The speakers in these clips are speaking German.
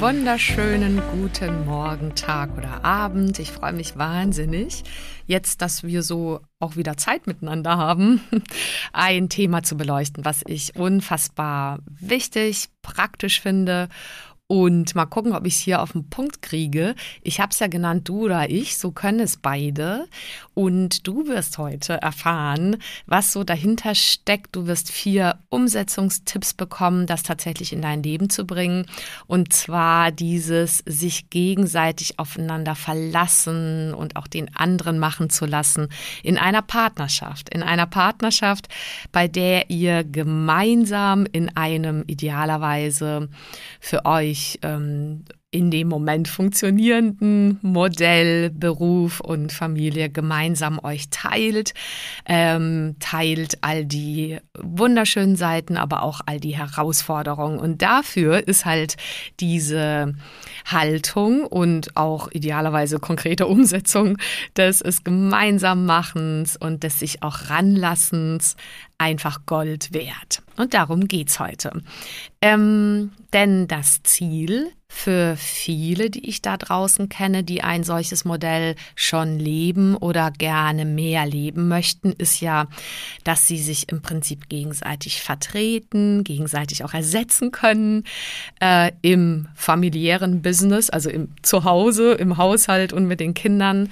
Wunderschönen guten Morgen, Tag oder Abend. Ich freue mich wahnsinnig, jetzt, dass wir so auch wieder Zeit miteinander haben, ein Thema zu beleuchten, was ich unfassbar wichtig, praktisch finde und mal gucken, ob ich es hier auf den Punkt kriege. Ich habe es ja genannt, du oder ich, so können es beide. Und du wirst heute erfahren, was so dahinter steckt. Du wirst vier Umsetzungstipps bekommen, das tatsächlich in dein Leben zu bringen. Und zwar dieses sich gegenseitig aufeinander verlassen und auch den anderen machen zu lassen in einer Partnerschaft. In einer Partnerschaft, bei der ihr gemeinsam in einem idealerweise für euch wirklich ähm, in dem Moment funktionierenden Modell Beruf und Familie gemeinsam euch teilt, ähm, teilt all die wunderschönen Seiten, aber auch all die Herausforderungen. Und dafür ist halt diese Haltung und auch idealerweise konkrete Umsetzung des es gemeinsam machens und des sich auch ranlassens einfach Gold wert. Und darum geht's heute. Ähm, denn das Ziel für viele, die ich da draußen kenne, die ein solches Modell schon leben oder gerne mehr leben möchten, ist ja, dass sie sich im Prinzip gegenseitig vertreten, gegenseitig auch ersetzen können äh, im familiären Business, also im Zuhause, im Haushalt und mit den Kindern.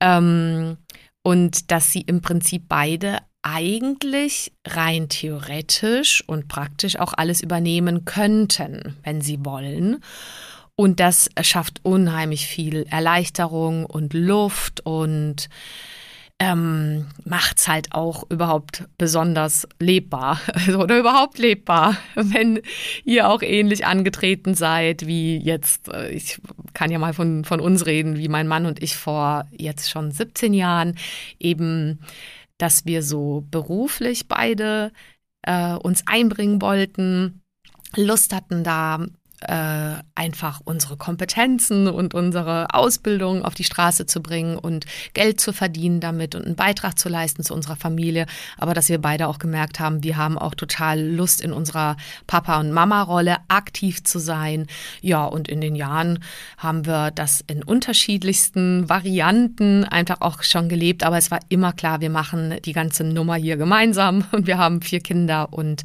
Ähm, und dass sie im Prinzip beide eigentlich rein theoretisch und praktisch auch alles übernehmen könnten, wenn sie wollen. Und das schafft unheimlich viel Erleichterung und Luft und ähm, macht es halt auch überhaupt besonders lebbar also, oder überhaupt lebbar, wenn ihr auch ähnlich angetreten seid wie jetzt, äh, ich kann ja mal von, von uns reden, wie mein Mann und ich vor jetzt schon 17 Jahren eben dass wir so beruflich beide äh, uns einbringen wollten, Lust hatten, da äh, einfach unsere Kompetenzen und unsere Ausbildung auf die Straße zu bringen und Geld zu verdienen damit und einen Beitrag zu leisten zu unserer Familie. Aber dass wir beide auch gemerkt haben, wir haben auch total Lust in unserer Papa- und Mama-Rolle aktiv zu sein. Ja, und in den Jahren haben wir das in unterschiedlichsten Varianten einfach auch schon gelebt. Aber es war immer klar, wir machen die ganze Nummer hier gemeinsam und wir haben vier Kinder und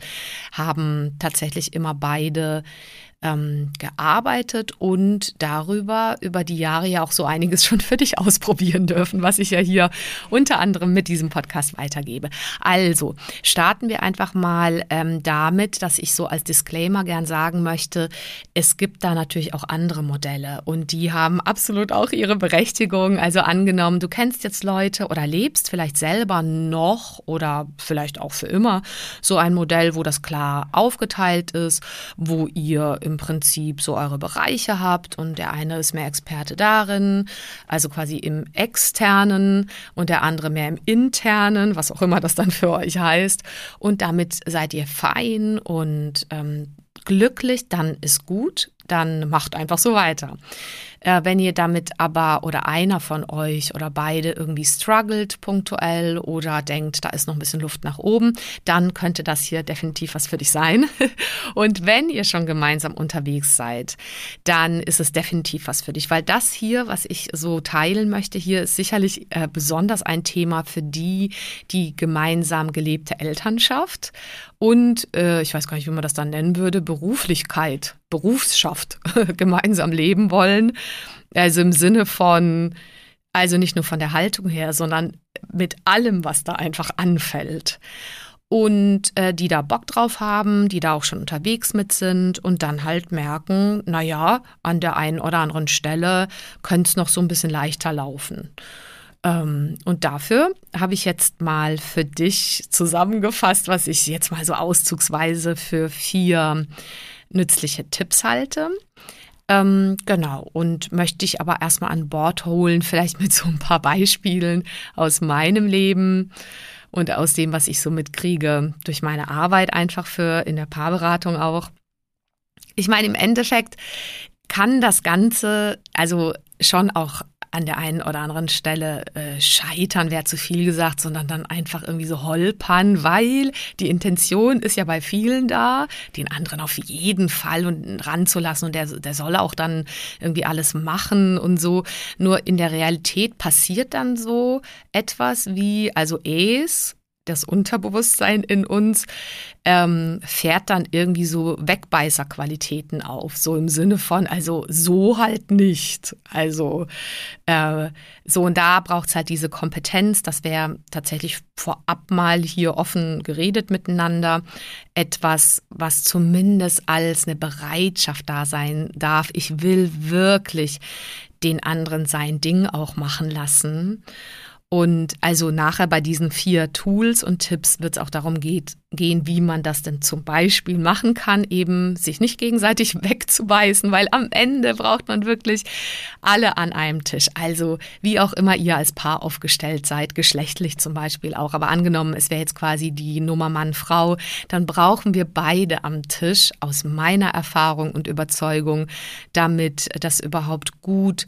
haben tatsächlich immer beide ähm, gearbeitet und darüber über die Jahre ja auch so einiges schon für dich ausprobieren dürfen, was ich ja hier unter anderem mit diesem Podcast weitergebe. Also starten wir einfach mal ähm, damit, dass ich so als Disclaimer gern sagen möchte, es gibt da natürlich auch andere Modelle und die haben absolut auch ihre Berechtigung. Also angenommen, du kennst jetzt Leute oder lebst vielleicht selber noch oder vielleicht auch für immer so ein Modell, wo das klar aufgeteilt ist, wo ihr im Prinzip so eure Bereiche habt und der eine ist mehr Experte darin, also quasi im externen und der andere mehr im internen, was auch immer das dann für euch heißt. Und damit seid ihr fein und ähm, glücklich, dann ist gut, dann macht einfach so weiter. Äh, wenn ihr damit aber oder einer von euch oder beide irgendwie struggelt punktuell oder denkt, da ist noch ein bisschen Luft nach oben, dann könnte das hier definitiv was für dich sein. Und wenn ihr schon gemeinsam unterwegs seid, dann ist es definitiv was für dich, weil das hier, was ich so teilen möchte, hier ist sicherlich äh, besonders ein Thema für die, die gemeinsam gelebte Elternschaft und äh, ich weiß gar nicht, wie man das dann nennen würde, Beruflichkeit, Berufsschaft gemeinsam leben wollen. Also im Sinne von, also nicht nur von der Haltung her, sondern mit allem, was da einfach anfällt. und äh, die da Bock drauf haben, die da auch schon unterwegs mit sind und dann halt merken, naja, an der einen oder anderen Stelle könnte es noch so ein bisschen leichter laufen. Ähm, und dafür habe ich jetzt mal für dich zusammengefasst, was ich jetzt mal so auszugsweise für vier nützliche Tipps halte. Ähm, genau, und möchte dich aber erstmal an Bord holen, vielleicht mit so ein paar Beispielen aus meinem Leben und aus dem, was ich so mitkriege, durch meine Arbeit einfach für in der Paarberatung auch. Ich meine, im Endeffekt kann das Ganze also schon auch an der einen oder anderen Stelle äh, scheitern, wäre zu viel gesagt, sondern dann einfach irgendwie so holpern, weil die Intention ist ja bei vielen da, den anderen auf jeden Fall und ranzulassen und der, der soll auch dann irgendwie alles machen und so. Nur in der Realität passiert dann so etwas wie, also es das Unterbewusstsein in uns ähm, fährt dann irgendwie so Wegbeißerqualitäten auf, so im Sinne von, also so halt nicht. Also äh, so und da braucht es halt diese Kompetenz, das wäre tatsächlich vorab mal hier offen geredet miteinander, etwas, was zumindest als eine Bereitschaft da sein darf. Ich will wirklich den anderen sein Ding auch machen lassen. Und also nachher bei diesen vier Tools und Tipps wird es auch darum geht, gehen, wie man das denn zum Beispiel machen kann, eben sich nicht gegenseitig wegzubeißen, weil am Ende braucht man wirklich alle an einem Tisch. Also wie auch immer ihr als Paar aufgestellt seid, geschlechtlich zum Beispiel auch. Aber angenommen, es wäre jetzt quasi die Nummer Mann-Frau, dann brauchen wir beide am Tisch aus meiner Erfahrung und Überzeugung, damit das überhaupt gut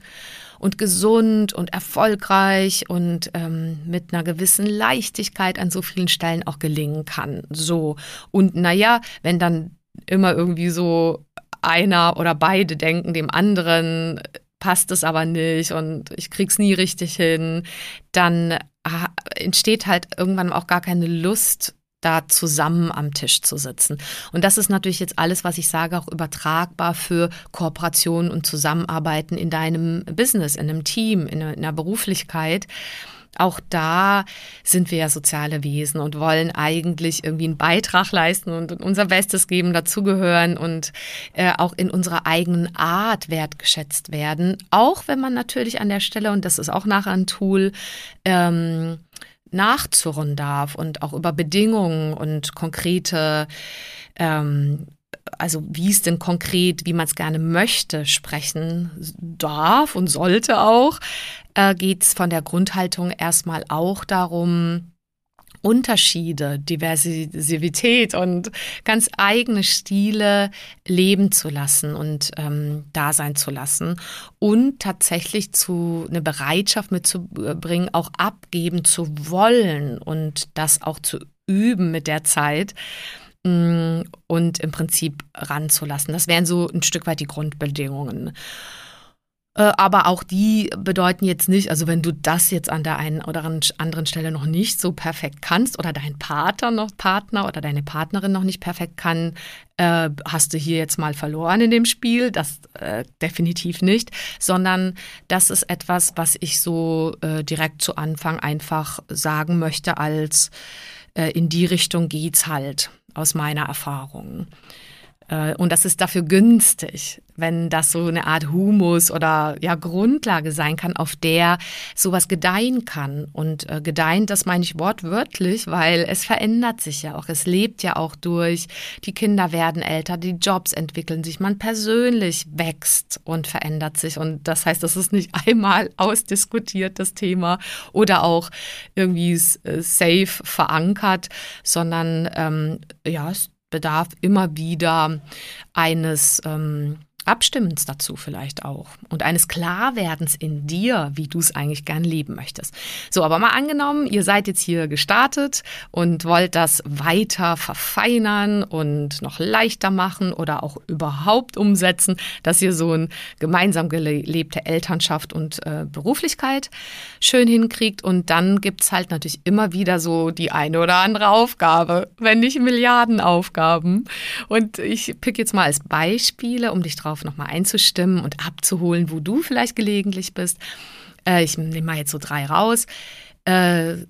und gesund und erfolgreich und ähm, mit einer gewissen Leichtigkeit an so vielen Stellen auch gelingen kann. So. Und naja, wenn dann immer irgendwie so einer oder beide denken dem anderen, passt es aber nicht und ich krieg's nie richtig hin, dann ah, entsteht halt irgendwann auch gar keine Lust da zusammen am Tisch zu sitzen. Und das ist natürlich jetzt alles, was ich sage, auch übertragbar für Kooperationen und Zusammenarbeiten in deinem Business, in einem Team, in einer Beruflichkeit. Auch da sind wir ja soziale Wesen und wollen eigentlich irgendwie einen Beitrag leisten und unser Bestes geben, dazugehören und äh, auch in unserer eigenen Art wertgeschätzt werden. Auch wenn man natürlich an der Stelle, und das ist auch nachher ein Tool, ähm, nachzurren darf und auch über Bedingungen und konkrete, ähm, also wie es denn konkret, wie man es gerne möchte, sprechen darf und sollte auch, äh, geht es von der Grundhaltung erstmal auch darum, Unterschiede, Diversität und ganz eigene Stile leben zu lassen und ähm, da sein zu lassen und tatsächlich zu eine Bereitschaft mitzubringen, auch abgeben zu wollen und das auch zu üben mit der Zeit und im Prinzip ranzulassen. Das wären so ein Stück weit die Grundbedingungen. Äh, aber auch die bedeuten jetzt nicht, also wenn du das jetzt an der einen oder anderen Stelle noch nicht so perfekt kannst oder dein Partner noch Partner oder deine Partnerin noch nicht perfekt kann, äh, hast du hier jetzt mal verloren in dem Spiel. Das äh, definitiv nicht, sondern das ist etwas, was ich so äh, direkt zu Anfang einfach sagen möchte, als äh, in die Richtung geht's halt aus meiner Erfahrung. Äh, und das ist dafür günstig, wenn das so eine Art Humus oder ja Grundlage sein kann, auf der sowas gedeihen kann. Und äh, gedeihen, das meine ich wortwörtlich, weil es verändert sich ja auch. Es lebt ja auch durch. Die Kinder werden älter, die Jobs entwickeln sich, man persönlich wächst und verändert sich. Und das heißt, das ist nicht einmal ausdiskutiert, das Thema, oder auch irgendwie äh, safe verankert, sondern ähm, ja, es bedarf immer wieder eines ähm, Abstimmens dazu vielleicht auch und eines Klarwerdens in dir, wie du es eigentlich gern leben möchtest. So, aber mal angenommen, ihr seid jetzt hier gestartet und wollt das weiter verfeinern und noch leichter machen oder auch überhaupt umsetzen, dass ihr so ein gemeinsam gelebte Elternschaft und äh, Beruflichkeit schön hinkriegt. Und dann gibt's halt natürlich immer wieder so die eine oder andere Aufgabe, wenn nicht Milliarden Aufgaben. Und ich pick jetzt mal als Beispiele, um dich drauf darauf nochmal einzustimmen und abzuholen, wo du vielleicht gelegentlich bist. Äh, ich nehme mal jetzt so drei raus. Äh,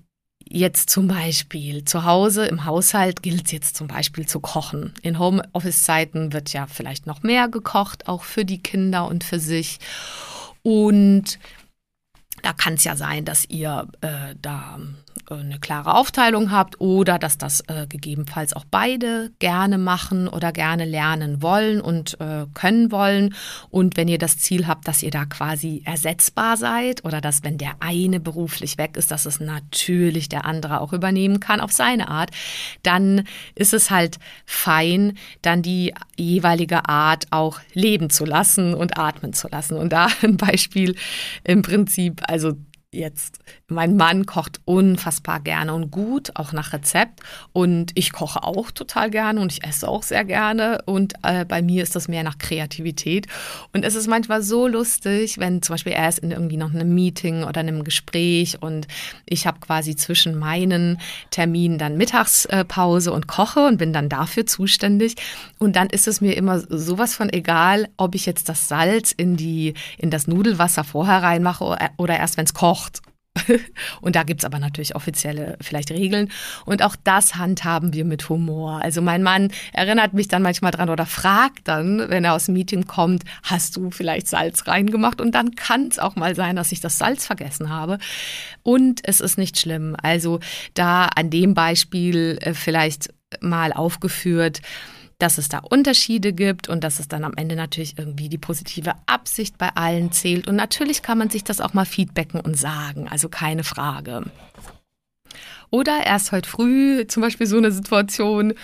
jetzt zum Beispiel zu Hause im Haushalt gilt es jetzt zum Beispiel zu kochen. In Homeoffice-Zeiten wird ja vielleicht noch mehr gekocht, auch für die Kinder und für sich. Und da kann es ja sein, dass ihr äh, da eine klare Aufteilung habt oder dass das äh, gegebenenfalls auch beide gerne machen oder gerne lernen wollen und äh, können wollen. Und wenn ihr das Ziel habt, dass ihr da quasi ersetzbar seid oder dass, wenn der eine beruflich weg ist, dass es natürlich der andere auch übernehmen kann auf seine Art, dann ist es halt fein, dann die jeweilige Art auch leben zu lassen und atmen zu lassen. Und da ein Beispiel im Prinzip, also jetzt, mein Mann kocht unfassbar gerne und gut, auch nach Rezept. Und ich koche auch total gerne und ich esse auch sehr gerne. Und äh, bei mir ist das mehr nach Kreativität. Und es ist manchmal so lustig, wenn zum Beispiel er ist in irgendwie noch einem Meeting oder einem Gespräch und ich habe quasi zwischen meinen Terminen dann Mittagspause und koche und bin dann dafür zuständig. Und dann ist es mir immer sowas von egal, ob ich jetzt das Salz in, die, in das Nudelwasser vorher reinmache oder erst, wenn es kocht kocht. Und da gibt es aber natürlich offizielle vielleicht Regeln. Und auch das handhaben wir mit Humor. Also mein Mann erinnert mich dann manchmal dran oder fragt dann, wenn er aus dem Meeting kommt, hast du vielleicht Salz reingemacht? Und dann kann es auch mal sein, dass ich das Salz vergessen habe. Und es ist nicht schlimm. Also da an dem Beispiel äh, vielleicht mal aufgeführt, dass es da Unterschiede gibt und dass es dann am Ende natürlich irgendwie die positive Absicht bei allen zählt. Und natürlich kann man sich das auch mal feedbacken und sagen, also keine Frage. Oder erst heute früh zum Beispiel so eine Situation,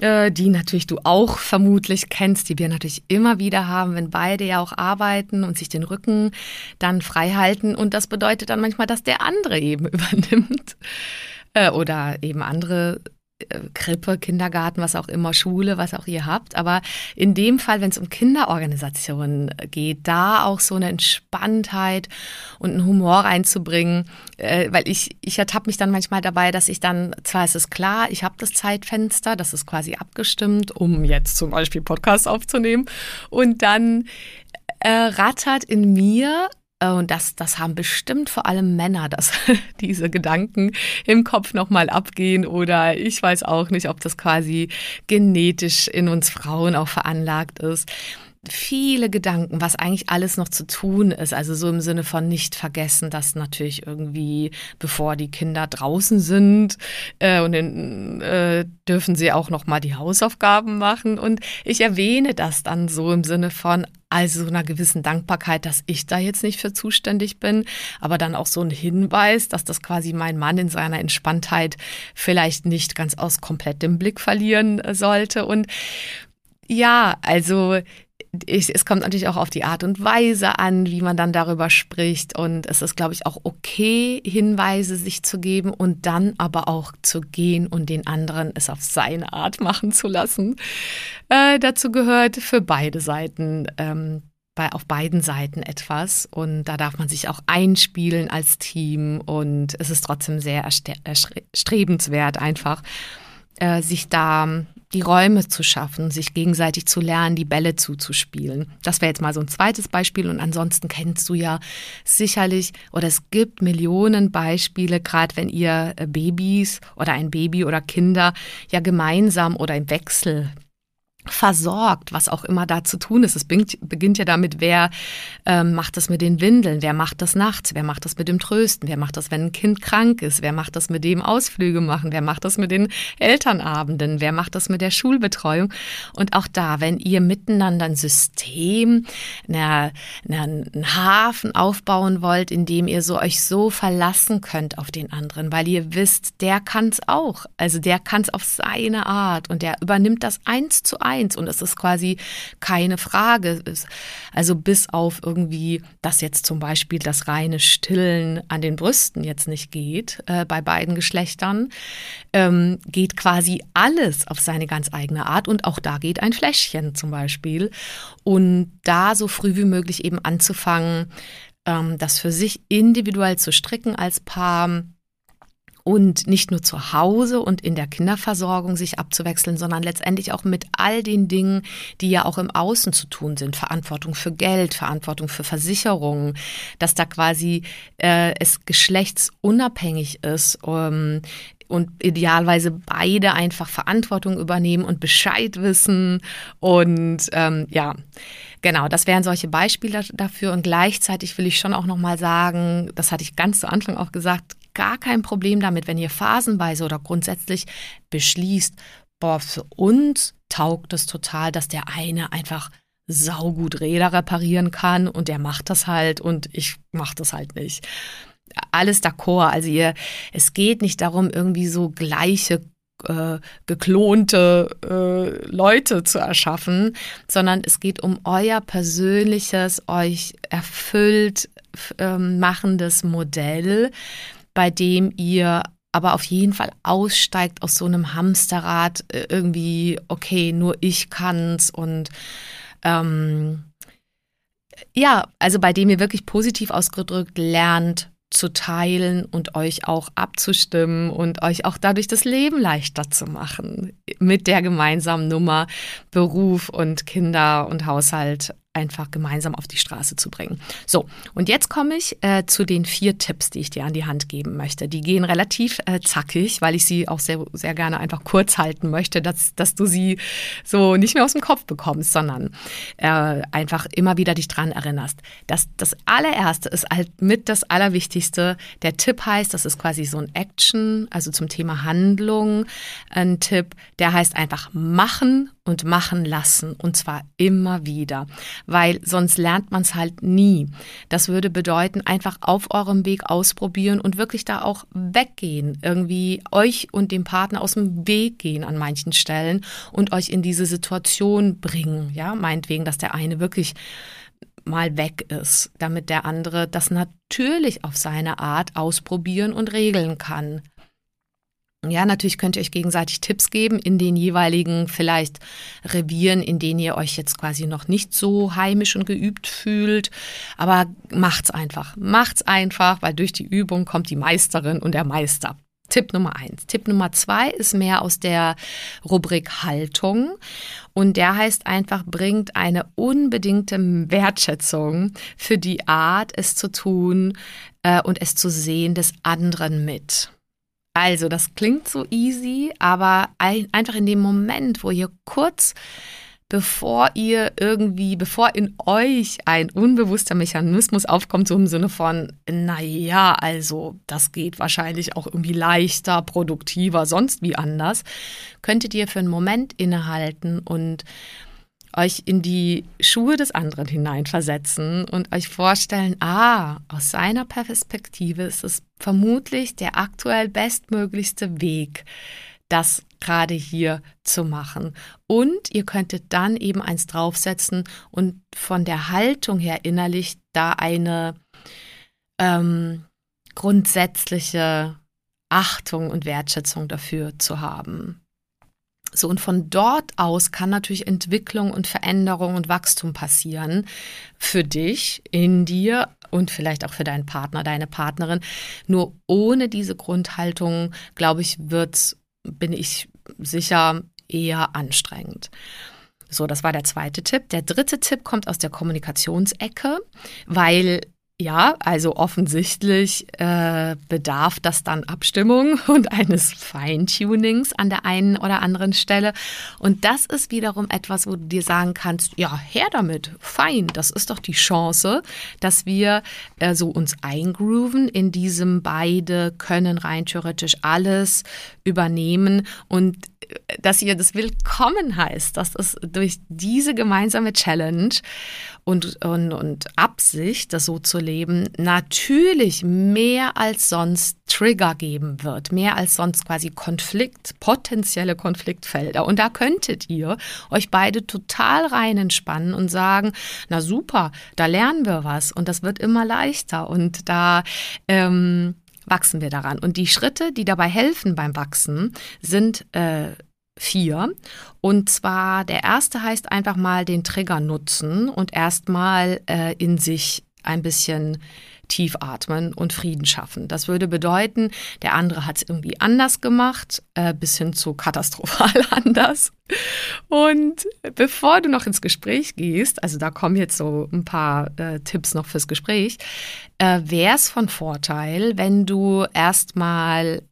äh, die natürlich du auch vermutlich kennst, die wir natürlich immer wieder haben, wenn beide ja auch arbeiten und sich den Rücken dann frei halten. Und das bedeutet dann manchmal, dass der andere eben übernimmt äh, oder eben andere Krippe, Kindergarten, was auch immer, Schule, was auch ihr habt. Aber in dem Fall, wenn es um Kinderorganisationen geht, da auch so eine Entspanntheit und einen Humor reinzubringen, äh, weil ich, ich ertappe mich dann manchmal dabei, dass ich dann, zwar ist es klar, ich habe das Zeitfenster, das ist quasi abgestimmt, um jetzt zum Beispiel Podcast aufzunehmen und dann äh, rattert in mir äh, und das, das haben bestimmt vor allem Männer, dass diese Gedanken im Kopf nochmal abgehen oder ich weiß auch nicht, ob das quasi genetisch in uns Frauen auch veranlagt ist viele Gedanken, was eigentlich alles noch zu tun ist. Also so im Sinne von nicht vergessen, dass natürlich irgendwie, bevor die Kinder draußen sind, äh, und dann äh, dürfen sie auch noch mal die Hausaufgaben machen. Und ich erwähne das dann so im Sinne von also so einer gewissen Dankbarkeit, dass ich da jetzt nicht für zuständig bin, aber dann auch so ein Hinweis, dass das quasi mein Mann in seiner Entspanntheit vielleicht nicht ganz aus komplett im Blick verlieren sollte. Und ja, also ich, es kommt natürlich auch auf die Art und Weise an, wie man dann darüber spricht. Und es ist, glaube ich, auch okay, Hinweise sich zu geben und dann aber auch zu gehen und den anderen es auf seine Art machen zu lassen. Äh, dazu gehört für beide Seiten. Ähm, bei, auf beiden Seiten etwas und da darf man sich auch einspielen als Team und es ist trotzdem sehr erstrebenswert einfach, äh, sich da die Räume zu schaffen, sich gegenseitig zu lernen, die Bälle zuzuspielen. Das wäre jetzt mal so ein zweites Beispiel. Und ansonsten kennst du ja sicherlich, oder es gibt Millionen Beispiele, gerade wenn ihr äh, Babys oder ein Baby oder Kinder ja gemeinsam oder im Wechsel versorgt, was auch immer da zu tun ist. Es beginnt, ja damit, wer ähm, macht das mit den Windeln, wer macht das nachts, wer macht das mit dem Trösten, wer macht das, wenn ein Kind krank ist, wer macht das mit dem Ausflüge machen, wer macht das mit den Elternabenden, wer macht das mit der Schulbetreuung. Und auch da, wenn ihr miteinander ein System, eine, einen Hafen aufbauen wollt, in dem ihr so euch so verlassen könnt auf den anderen, weil ihr wisst, der kann es auch. Also der kann es auf seine Art und der übernimmt das eins zu eins eins und es ist quasi keine Frage. Also bis auf irgendwie, dass jetzt zum Beispiel das reine Stillen an den Brüsten jetzt nicht geht äh, bei beiden Geschlechtern, ähm, geht quasi alles auf seine ganz eigene Art und auch da geht ein Fläschchen zum Beispiel. Und da so früh wie möglich eben anzufangen, ähm, das für sich individuell zu stricken als Paar und nicht nur zu Hause und in der Kinderversorgung sich abzuwechseln, sondern letztendlich auch mit all den Dingen, die ja auch im Außen zu tun sind. Verantwortung für Geld, Verantwortung für Versicherungen, dass da quasi äh, es geschlechtsunabhängig ist. Ähm, und idealweise beide einfach Verantwortung übernehmen und Bescheid wissen. Und ähm, ja, genau, das wären solche Beispiele dafür. Und gleichzeitig will ich schon auch nochmal sagen, das hatte ich ganz zu Anfang auch gesagt, gar kein Problem damit, wenn ihr phasenweise oder grundsätzlich beschließt, boah, für uns taugt es total, dass der eine einfach saugut Räder reparieren kann und der macht das halt und ich mach das halt nicht alles d'accord. Also ihr, es geht nicht darum, irgendwie so gleiche äh, geklonte äh, Leute zu erschaffen, sondern es geht um euer persönliches, euch erfüllt äh, machendes Modell, bei dem ihr aber auf jeden Fall aussteigt aus so einem Hamsterrad, äh, irgendwie, okay, nur ich kann's und ähm, ja, also bei dem ihr wirklich positiv ausgedrückt lernt, zu teilen und euch auch abzustimmen und euch auch dadurch das Leben leichter zu machen mit der gemeinsamen Nummer Beruf und Kinder und Haushalt einfach gemeinsam auf die Straße zu bringen. So, und jetzt komme ich äh, zu den vier Tipps, die ich dir an die Hand geben möchte. Die gehen relativ äh, zackig, weil ich sie auch sehr, sehr gerne einfach kurz halten möchte, dass, dass du sie so nicht mehr aus dem Kopf bekommst, sondern äh, einfach immer wieder dich dran erinnerst. Das, das allererste ist halt mit das Allerwichtigste. Der Tipp heißt, das ist quasi so ein Action, also zum Thema Handlung, ein Tipp, der heißt einfach machen und machen lassen und zwar immer wieder, weil sonst lernt man es halt nie. Das würde bedeuten, einfach auf eurem Weg ausprobieren und wirklich da auch weggehen, irgendwie euch und dem Partner aus dem Weg gehen an manchen Stellen und euch in diese Situation bringen, ja, meinetwegen, dass der eine wirklich mal weg ist, damit der andere das natürlich auf seine Art ausprobieren und regeln kann. Ja, natürlich könnt ihr euch gegenseitig Tipps geben in den jeweiligen vielleicht Revieren, in denen ihr euch jetzt quasi noch nicht so heimisch und geübt fühlt. Aber macht's einfach. Macht's einfach, weil durch die Übung kommt die Meisterin und der Meister. Tipp Nummer eins. Tipp Nummer zwei ist mehr aus der Rubrik Haltung. Und der heißt einfach, bringt eine unbedingte Wertschätzung für die Art, es zu tun äh, und es zu sehen des anderen mit. Also, das klingt so easy, aber ein, einfach in dem Moment, wo ihr kurz bevor ihr irgendwie, bevor in euch ein unbewusster Mechanismus aufkommt, so im Sinne von, naja, also das geht wahrscheinlich auch irgendwie leichter, produktiver, sonst wie anders, könntet ihr für einen Moment innehalten und euch in die Schuhe des anderen hineinversetzen und euch vorstellen, ah, aus seiner Perspektive ist es vermutlich der aktuell bestmöglichste Weg, das gerade hier zu machen. Und ihr könntet dann eben eins draufsetzen und von der Haltung her innerlich da eine ähm, grundsätzliche Achtung und Wertschätzung dafür zu haben. So, und von dort aus kann natürlich Entwicklung und Veränderung und Wachstum passieren für dich, in dir und vielleicht auch für deinen Partner, deine Partnerin. Nur ohne diese Grundhaltung, glaube ich, wird's, bin ich sicher, eher anstrengend. So, das war der zweite Tipp. Der dritte Tipp kommt aus der Kommunikationsecke, weil ja, also offensichtlich äh, bedarf das dann Abstimmung und eines Feintunings an der einen oder anderen Stelle. Und das ist wiederum etwas, wo du dir sagen kannst, ja, her damit, fein, das ist doch die Chance, dass wir äh, so uns eingrooven in diesem beide können rein theoretisch alles übernehmen und äh, dass ihr das willkommen heißt, dass es durch diese gemeinsame Challenge und, und, und Absicht, das so zu leben, natürlich mehr als sonst Trigger geben wird, mehr als sonst quasi Konflikt, potenzielle Konfliktfelder. Und da könntet ihr euch beide total rein entspannen und sagen, na super, da lernen wir was und das wird immer leichter und da ähm, wachsen wir daran. Und die Schritte, die dabei helfen beim Wachsen, sind äh, vier. Und zwar der erste heißt einfach mal den Trigger nutzen und erstmal äh, in sich ein bisschen tief atmen und Frieden schaffen. Das würde bedeuten, der andere hat es irgendwie anders gemacht, äh, bis hin zu katastrophal anders. Und bevor du noch ins Gespräch gehst, also da kommen jetzt so ein paar äh, Tipps noch fürs Gespräch, äh, wäre es von Vorteil, wenn du erstmal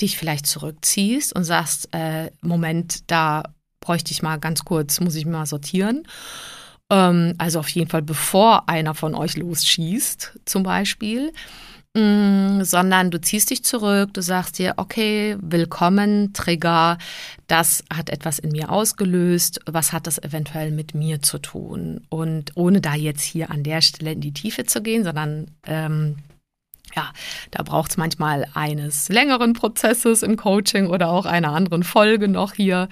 dich vielleicht zurückziehst und sagst, äh, Moment, da bräuchte ich mal ganz kurz, muss ich mal sortieren. Ähm, also auf jeden Fall, bevor einer von euch losschießt, zum Beispiel. Mm, sondern du ziehst dich zurück, du sagst dir, okay, willkommen, Trigger, das hat etwas in mir ausgelöst, was hat das eventuell mit mir zu tun? Und ohne da jetzt hier an der Stelle in die Tiefe zu gehen, sondern ähm, ja, da braucht es manchmal eines längeren Prozesses im Coaching oder auch einer anderen Folge noch hier,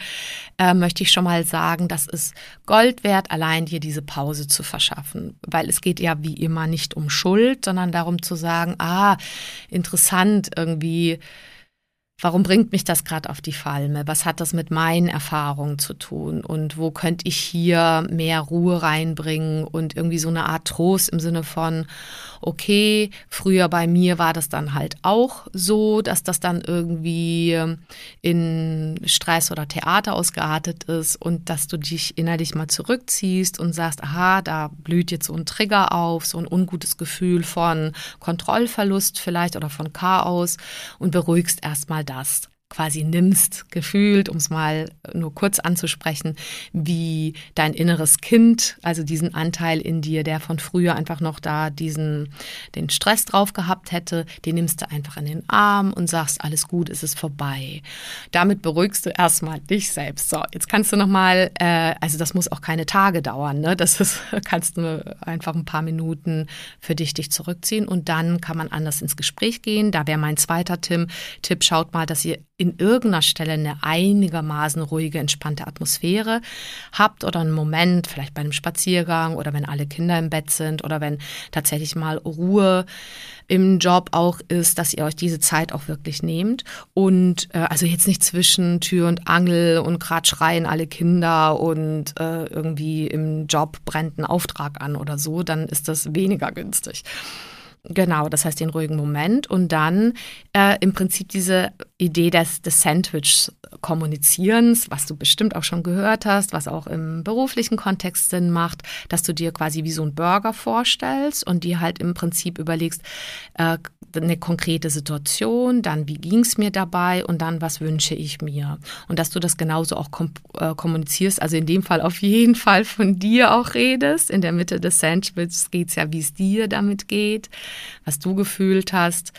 äh, möchte ich schon mal sagen, das ist Gold wert, allein dir diese Pause zu verschaffen. Weil es geht ja wie immer nicht um Schuld, sondern darum zu sagen, ah, interessant irgendwie Warum bringt mich das gerade auf die Falme? Was hat das mit meinen Erfahrungen zu tun? Und wo könnte ich hier mehr Ruhe reinbringen und irgendwie so eine Art Trost im Sinne von, okay, früher bei mir war das dann halt auch so, dass das dann irgendwie in Stress oder Theater ausgeartet ist und dass du dich innerlich mal zurückziehst und sagst, aha, da blüht jetzt so ein Trigger auf, so ein ungutes Gefühl von Kontrollverlust vielleicht oder von Chaos und beruhigst erstmal das quasi nimmst, gefühlt, um es mal nur kurz anzusprechen, wie dein inneres Kind, also diesen Anteil in dir, der von früher einfach noch da diesen, den Stress drauf gehabt hätte, den nimmst du einfach in den Arm und sagst, alles gut, es ist vorbei. Damit beruhigst du erstmal dich selbst. So, jetzt kannst du nochmal, äh, also das muss auch keine Tage dauern, ne? Das ist, kannst du einfach ein paar Minuten für dich dich zurückziehen und dann kann man anders ins Gespräch gehen. Da wäre mein zweiter Tim, Tipp, schaut mal, dass ihr in irgendeiner Stelle eine einigermaßen ruhige, entspannte Atmosphäre habt oder einen Moment, vielleicht bei einem Spaziergang oder wenn alle Kinder im Bett sind oder wenn tatsächlich mal Ruhe im Job auch ist, dass ihr euch diese Zeit auch wirklich nehmt und äh, also jetzt nicht zwischen Tür und Angel und gerade schreien alle Kinder und äh, irgendwie im Job brennt ein Auftrag an oder so, dann ist das weniger günstig. Genau, das heißt den ruhigen Moment und dann äh, im Prinzip diese Idee des, des Sandwich-Kommunizierens, was du bestimmt auch schon gehört hast, was auch im beruflichen Kontext Sinn macht, dass du dir quasi wie so ein Burger vorstellst und dir halt im Prinzip überlegst, äh, eine konkrete Situation, dann wie ging es mir dabei und dann was wünsche ich mir. Und dass du das genauso auch kom äh, kommunizierst, also in dem Fall auf jeden Fall von dir auch redest. In der Mitte des Sandwiches geht es ja, wie es dir damit geht was du gefühlt hast,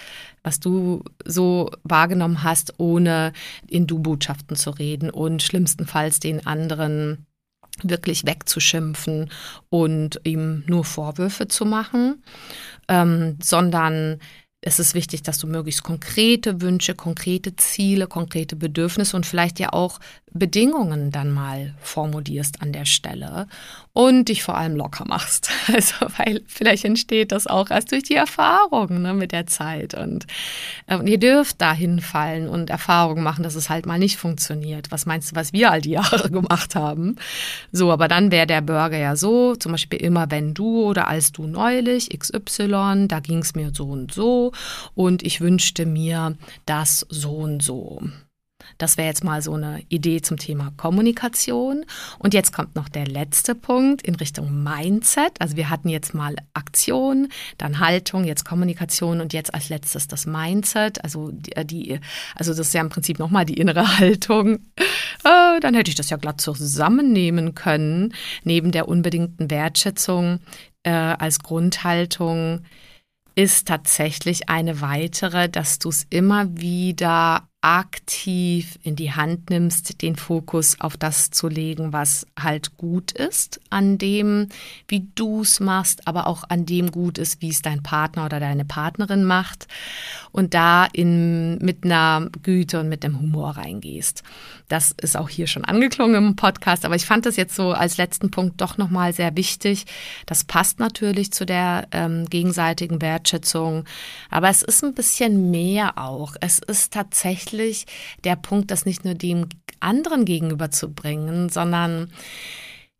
was du so wahrgenommen hast, ohne in Du-Botschaften zu reden und schlimmstenfalls den anderen wirklich wegzuschimpfen und ihm nur Vorwürfe zu machen, ähm, sondern es ist wichtig, dass du möglichst konkrete Wünsche, konkrete Ziele, konkrete Bedürfnisse und vielleicht ja auch Bedingungen dann mal formulierst an der Stelle und dich vor allem locker machst. Also, weil vielleicht entsteht das auch erst durch die Erfahrung ne, mit der Zeit. Und äh, ihr dürft da hinfallen und Erfahrungen machen, dass es halt mal nicht funktioniert. Was meinst du, was wir all die Jahre gemacht haben? So, aber dann wäre der Burger ja so, zum Beispiel immer wenn du oder als du neulich, XY, da ging es mir so und so und ich wünschte mir das so und so. Das wäre jetzt mal so eine Idee zum Thema Kommunikation. Und jetzt kommt noch der letzte Punkt in Richtung Mindset. Also wir hatten jetzt mal Aktion, dann Haltung, jetzt Kommunikation und jetzt als letztes das Mindset. Also die, äh, also das ist ja im Prinzip nochmal die innere Haltung. Äh, dann hätte ich das ja glatt zusammennehmen können, neben der unbedingten Wertschätzung äh, als Grundhaltung ist tatsächlich eine weitere, dass du es immer wieder aktiv in die Hand nimmst, den Fokus auf das zu legen, was halt gut ist, an dem, wie du es machst, aber auch an dem gut ist, wie es dein Partner oder deine Partnerin macht und da in, mit einer Güte und mit dem Humor reingehst. Das ist auch hier schon angeklungen im Podcast, aber ich fand das jetzt so als letzten Punkt doch nochmal sehr wichtig. Das passt natürlich zu der ähm, gegenseitigen Wertschätzung, aber es ist ein bisschen mehr auch. Es ist tatsächlich der Punkt, das nicht nur dem anderen gegenüberzubringen, sondern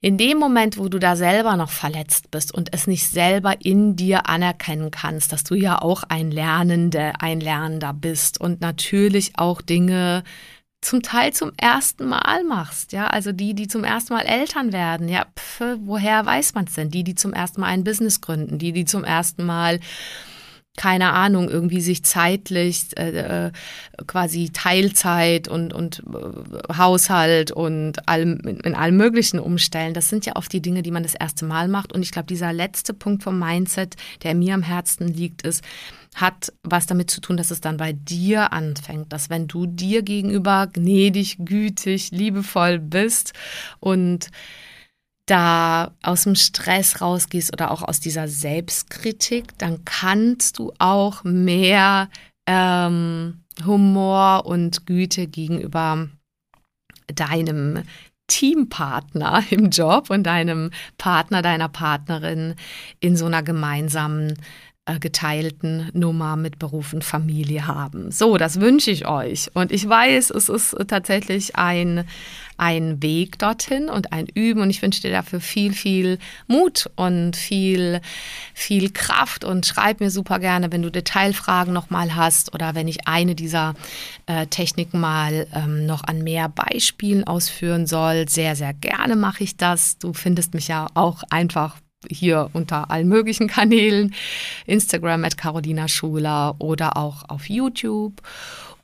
in dem Moment, wo du da selber noch verletzt bist und es nicht selber in dir anerkennen kannst, dass du ja auch ein Lernende, ein Lernender bist und natürlich auch Dinge zum Teil zum ersten Mal machst, ja, also die, die zum ersten Mal Eltern werden, ja, pf, woher weiß man es denn? Die, die zum ersten Mal ein Business gründen, die, die zum ersten Mal keine Ahnung, irgendwie sich zeitlich äh, äh, quasi Teilzeit und, und äh, Haushalt und allem, in allem Möglichen umstellen. Das sind ja oft die Dinge, die man das erste Mal macht. Und ich glaube, dieser letzte Punkt vom Mindset, der mir am Herzen liegt, ist, hat was damit zu tun, dass es dann bei dir anfängt, dass wenn du dir gegenüber gnädig, gütig, liebevoll bist und da aus dem Stress rausgehst oder auch aus dieser Selbstkritik, dann kannst du auch mehr ähm, Humor und Güte gegenüber deinem Teampartner im Job und deinem Partner, deiner Partnerin in so einer gemeinsamen geteilten Nummer mit Beruf und Familie haben. So, das wünsche ich euch. Und ich weiß, es ist tatsächlich ein, ein Weg dorthin und ein Üben. Und ich wünsche dir dafür viel, viel Mut und viel, viel Kraft. Und schreib mir super gerne, wenn du Detailfragen nochmal hast oder wenn ich eine dieser äh, Techniken mal ähm, noch an mehr Beispielen ausführen soll. Sehr, sehr gerne mache ich das. Du findest mich ja auch einfach hier unter allen möglichen Kanälen, Instagram at Carolina Schuler oder auch auf YouTube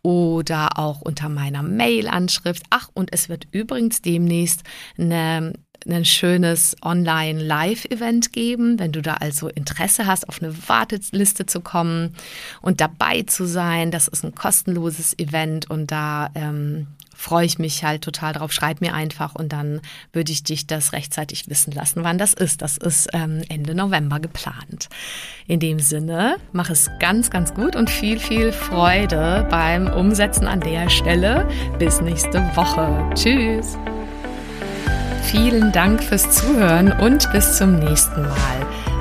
oder auch unter meiner Mail-Anschrift. Ach, und es wird übrigens demnächst eine ein schönes Online-Live-Event geben, wenn du da also Interesse hast, auf eine Warteliste zu kommen und dabei zu sein. Das ist ein kostenloses Event und da ähm, freue ich mich halt total drauf. Schreib mir einfach und dann würde ich dich das rechtzeitig wissen lassen, wann das ist. Das ist ähm, Ende November geplant. In dem Sinne, mach es ganz, ganz gut und viel, viel Freude beim Umsetzen an der Stelle. Bis nächste Woche. Tschüss. Vielen Dank fürs Zuhören und bis zum nächsten Mal.